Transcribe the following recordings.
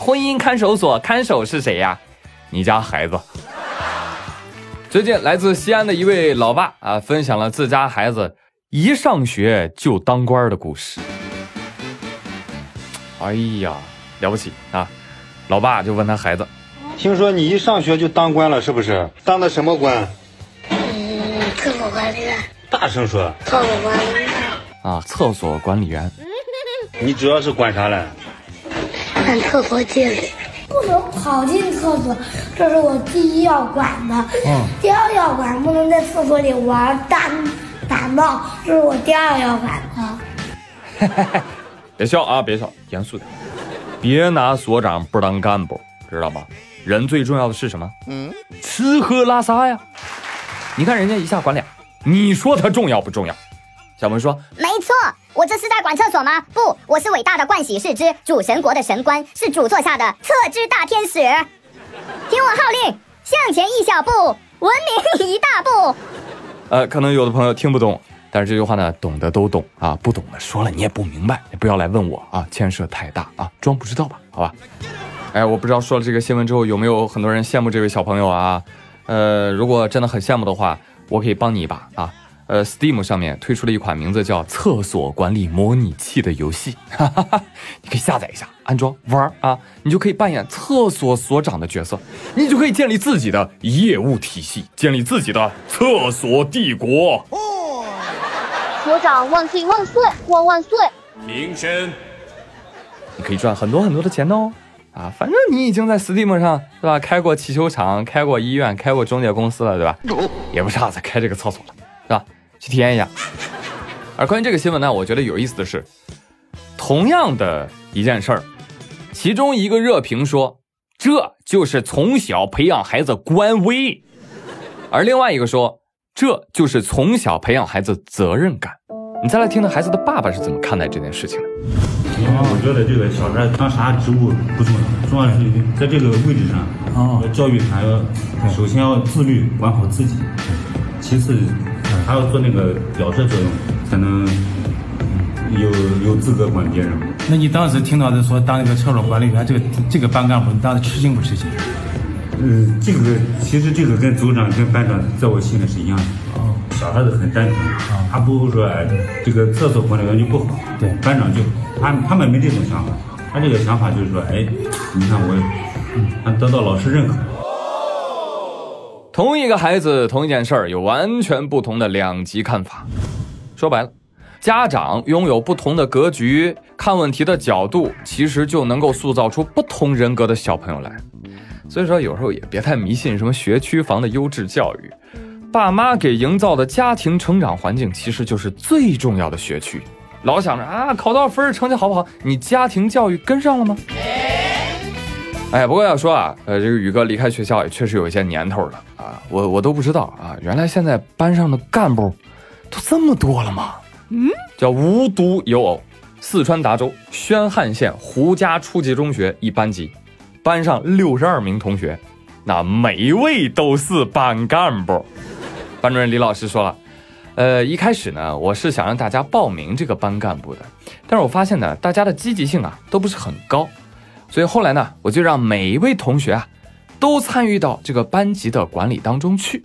婚姻看守所看守是谁呀？你家孩子。最近来自西安的一位老爸啊，分享了自家孩子一上学就当官的故事。哎呀，了不起啊！老爸就问他孩子：“听说你一上学就当官了，是不是？当的什么官？嗯，厕所管理员。大声说。厕所管理员。啊，厕所管理员。你主要是管啥嘞？管厕所纪律。不能跑进厕所，这是我第一要管的。嗯。第二要管，不能在厕所里玩打打闹，这是我第二要管的。别笑啊，别笑，严肃点，别拿所长不当干部，知道吗？人最重要的是什么？嗯，吃喝拉撒呀。你看人家一下管俩，你说他重要不重要？小文说：“没错，我这是在管厕所吗？不，我是伟大的盥洗室之主神国的神官，是主座下的厕之大天使。听我号令，向前一小步，文明一大步。”呃，可能有的朋友听不懂，但是这句话呢，懂的都懂啊，不懂的说了你也不明白，你不要来问我啊，牵涉太大啊，装不知道吧？好吧。哎，我不知道说了这个新闻之后，有没有很多人羡慕这位小朋友啊？呃，如果真的很羡慕的话，我可以帮你一把啊。呃，Steam 上面推出了一款名字叫《厕所管理模拟器》的游戏，哈哈哈，你可以下载一下，安装玩啊，你就可以扮演厕所所长的角色，你就可以建立自己的业务体系，建立自己的厕所帝国。哦所长万岁万岁万万岁！名声，你可以赚很多很多的钱哦。啊，反正你已经在 Steam 上对吧？开过汽修厂，开过医院，开过中介公司了，对吧？也不差再开这个厕所了，是吧？去体验一下。而关于这个新闻呢，我觉得有意思的是，同样的一件事儿，其中一个热评说这就是从小培养孩子官威，而另外一个说这就是从小培养孩子责任感。你再来听听孩子的爸爸是怎么看待这件事情的。因为我觉得这个小孩当啥职务不重要，重要是在这个位置上，啊，教育他要首先要自律，管好自己，其次。还要做那个表率作用，才能有有资格管别人。那你当时听到的说当那个厕所管理员，这个这个班干部，你当时吃惊不吃惊？嗯，这个其实这个跟组长跟班长在我心里是一样的。哦，小孩子很单纯，他不会说哎，这个厕所管理员就不好。对，班长就他他们没这种想法，他这个想法就是说，哎，你看我，他得到老师认可。同一个孩子，同一件事儿，有完全不同的两极看法。说白了，家长拥有不同的格局，看问题的角度，其实就能够塑造出不同人格的小朋友来。所以说，有时候也别太迷信什么学区房的优质教育，爸妈给营造的家庭成长环境，其实就是最重要的学区。老想着啊，考多少分，成绩好不好，你家庭教育跟上了吗？哎，不过要说啊，呃，这个宇哥离开学校也确实有一些年头了啊，我我都不知道啊，原来现在班上的干部都这么多了吗？嗯，叫无独有偶，四川达州宣汉县胡家初级中学一班级，班上六十二名同学，那每一位都是班干部。班主任李老师说了，呃，一开始呢，我是想让大家报名这个班干部的，但是我发现呢，大家的积极性啊都不是很高。所以后来呢，我就让每一位同学啊，都参与到这个班级的管理当中去，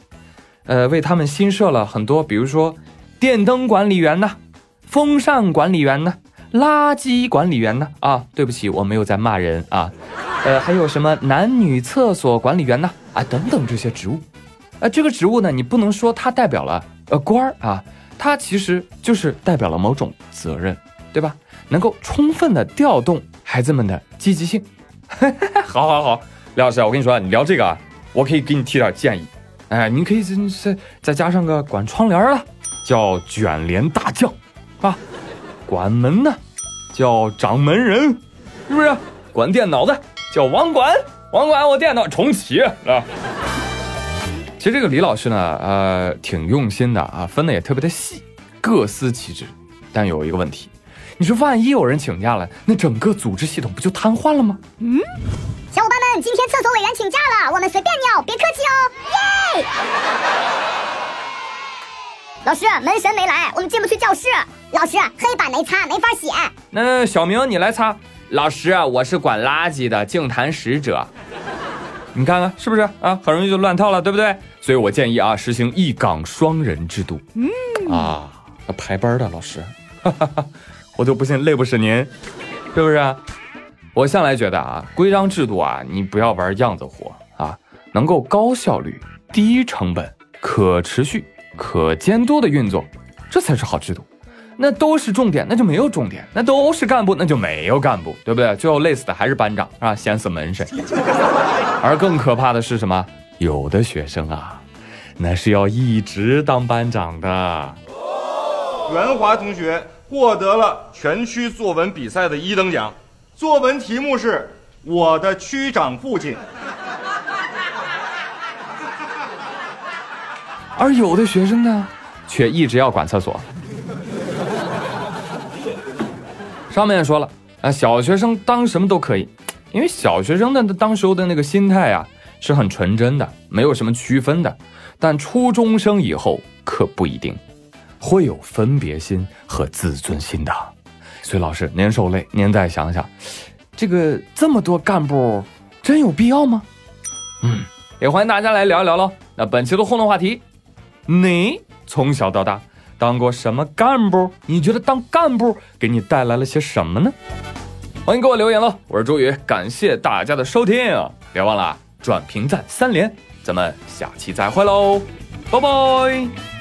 呃，为他们新设了很多，比如说电灯管理员呢，风扇管理员呢，垃圾管理员呢，啊，对不起，我没有在骂人啊，呃，还有什么男女厕所管理员呢，啊，等等这些职务，呃，这个职务呢，你不能说它代表了呃官儿啊，它其实就是代表了某种责任，对吧？能够充分的调动。孩子们的积极性，好 好好，李老师，我跟你说，你聊这个啊，我可以给你提点建议。哎，你可以再再加上个管窗帘的，叫卷帘大将，啊，管门呢叫掌门人，是不是？管电脑的叫网管，网管我电脑重启啊。其实这个李老师呢，呃，挺用心的啊，分的也特别的细，各司其职，但有一个问题。你说万一有人请假了，那整个组织系统不就瘫痪了吗？嗯，小伙伴们，今天厕所委员请假了，我们随便尿，别客气哦。耶！老师，门神没来，我们进不去教室。老师，黑板没擦，没法写。那小明你来擦，老师，我是管垃圾的净坛使者。你看看是不是啊？很容易就乱套了，对不对？所以我建议啊，实行一岗双人制度。嗯啊，排班的老师，我就不信累不死您，是不是？我向来觉得啊，规章制度啊，你不要玩样子活啊，能够高效率、低成本、可持续、可监督的运作，这才是好制度。那都是重点，那就没有重点；那都是干部，那就没有干部，对不对？最后累死的还是班长啊，闲死门神。而更可怕的是什么？有的学生啊，那是要一直当班长的。袁华同学获得了全区作文比赛的一等奖，作文题目是《我的区长父亲》。而有的学生呢，却一直要管厕所。上面说了啊，小学生当什么都可以，因为小学生的当时候的那个心态啊是很纯真的，没有什么区分的。但初中生以后可不一定，会有分别心和自尊心的。所以老师您受累，您再想想，这个这么多干部，真有必要吗？嗯，也欢迎大家来聊一聊喽。那本期的互动话题，你从小到大。当过什么干部？你觉得当干部给你带来了些什么呢？欢迎给我留言喽！我是朱宇，感谢大家的收听，别忘了转评赞三连，咱们下期再会喽，拜拜。